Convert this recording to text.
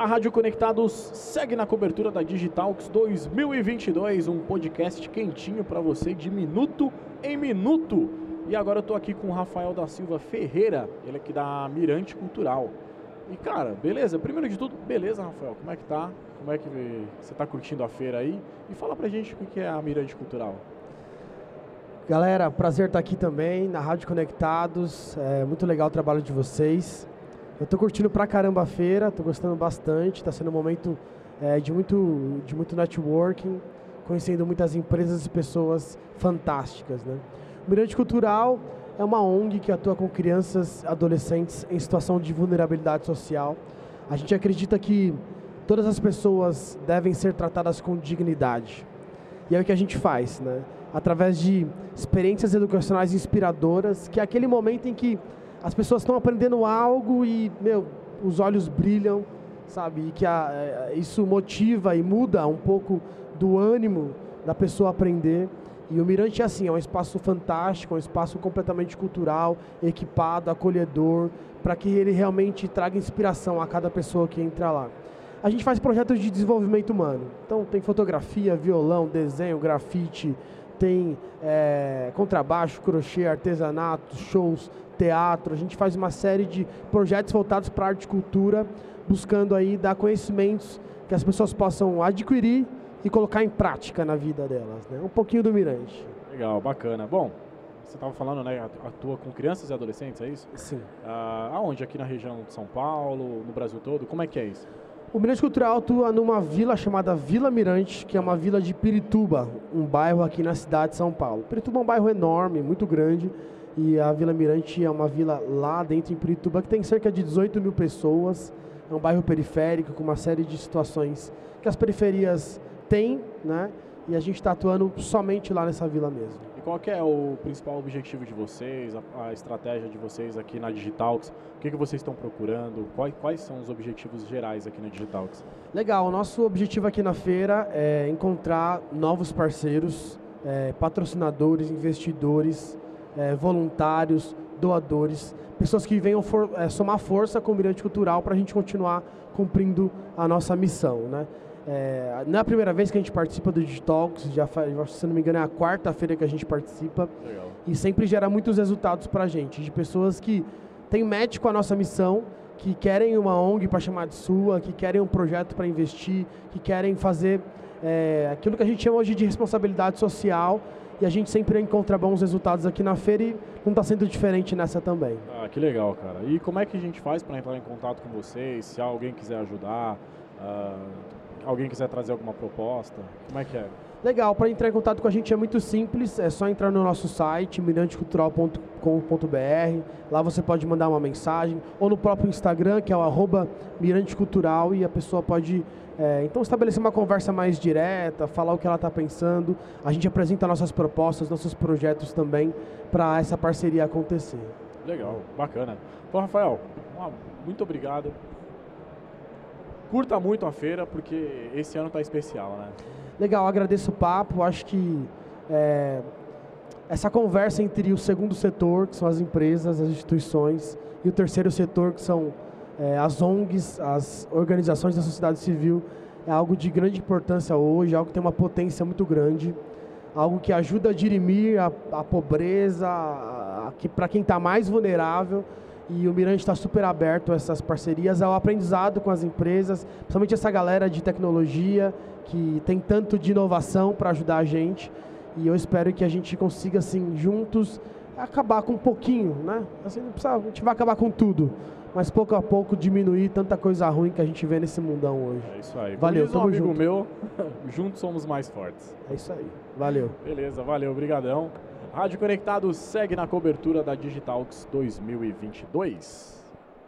A Rádio Conectados segue na cobertura da Digitalx 2022, um podcast quentinho para você de minuto em minuto. E agora eu tô aqui com o Rafael da Silva Ferreira, ele aqui da Mirante Cultural. E cara, beleza? Primeiro de tudo, beleza, Rafael? Como é que tá? Como é que você tá curtindo a feira aí? E fala pra gente o que é a Mirante Cultural. Galera, prazer estar aqui também na Rádio Conectados. É muito legal o trabalho de vocês. Eu tô curtindo pra caramba a feira, tô gostando bastante, tá sendo um momento é, de, muito, de muito networking, conhecendo muitas empresas e pessoas fantásticas. Né? O Mirante Cultural é uma ONG que atua com crianças e adolescentes em situação de vulnerabilidade social. A gente acredita que todas as pessoas devem ser tratadas com dignidade. E é o que a gente faz, né? Através de experiências educacionais inspiradoras, que é aquele momento em que as pessoas estão aprendendo algo e, meu, os olhos brilham, sabe? E que a, é, isso motiva e muda um pouco do ânimo da pessoa aprender. E o Mirante é assim, é um espaço fantástico, é um espaço completamente cultural, equipado, acolhedor, para que ele realmente traga inspiração a cada pessoa que entra lá. A gente faz projetos de desenvolvimento humano. Então tem fotografia, violão, desenho, grafite, tem é, contrabaixo, crochê, artesanato, shows, teatro, a gente faz uma série de projetos voltados para arte e cultura, buscando aí dar conhecimentos que as pessoas possam adquirir e colocar em prática na vida delas. Né? Um pouquinho do Mirante. Legal, bacana. Bom, você estava falando, né, atua com crianças e adolescentes, é isso? Sim. Ah, aonde? Aqui na região de São Paulo, no Brasil todo? Como é que é isso? O Mirante Cultural atua numa vila chamada Vila Mirante, que é uma vila de Pirituba, um bairro aqui na cidade de São Paulo. Pirituba é um bairro enorme, muito grande, e a Vila Mirante é uma vila lá dentro em Pirituba que tem cerca de 18 mil pessoas. É um bairro periférico com uma série de situações que as periferias têm, né? E a gente está atuando somente lá nessa vila mesmo. E qual é o principal objetivo de vocês, a, a estratégia de vocês aqui na Digitalx? O que, que vocês estão procurando? Quais, quais são os objetivos gerais aqui na Digitalx? Legal, o nosso objetivo aqui na feira é encontrar novos parceiros, é, patrocinadores, investidores, é, voluntários, doadores, pessoas que venham for, é, somar força com o Mirante Cultural para a gente continuar cumprindo a nossa missão. Né? É, não é a primeira vez que a gente participa do Digitalks, já faz, se não me engano é a quarta-feira que a gente participa. Legal. E sempre gera muitos resultados para a gente, de pessoas que têm match com a nossa missão, que querem uma ONG para chamar de sua, que querem um projeto para investir, que querem fazer é, aquilo que a gente chama hoje de responsabilidade social e a gente sempre encontra bons resultados aqui na feira e não está sendo diferente nessa também. Ah, que legal, cara. E como é que a gente faz para entrar em contato com vocês? Se alguém quiser ajudar, uh, alguém quiser trazer alguma proposta, como é que é? Legal, para entrar em contato com a gente é muito simples, é só entrar no nosso site, mirantecultural.com.br, lá você pode mandar uma mensagem, ou no próprio Instagram, que é o arroba mirantecultural, e a pessoa pode é, então estabelecer uma conversa mais direta, falar o que ela está pensando, a gente apresenta nossas propostas, nossos projetos também, para essa parceria acontecer. Legal, bacana. Bom, Rafael, muito obrigado. Curta muito a feira, porque esse ano está especial, né? Legal, agradeço o papo. Acho que é, essa conversa entre o segundo setor, que são as empresas, as instituições, e o terceiro setor, que são é, as ONGs, as organizações da sociedade civil, é algo de grande importância hoje, algo que tem uma potência muito grande, algo que ajuda a dirimir a, a pobreza, que, para quem está mais vulnerável e o Mirante está super aberto a essas parcerias, ao aprendizado com as empresas, principalmente essa galera de tecnologia que tem tanto de inovação para ajudar a gente. E eu espero que a gente consiga, assim, juntos, acabar com um pouquinho, né? Assim, não precisa, a gente vai acabar com tudo, mas pouco a pouco diminuir tanta coisa ruim que a gente vê nesse mundão hoje. É isso aí. Valeu, Como diz um amigo junto. meu, juntos somos mais fortes. É isso aí. Valeu. Beleza, valeu, brigadão. Rádio Conectado segue na cobertura da Digitalx 2022.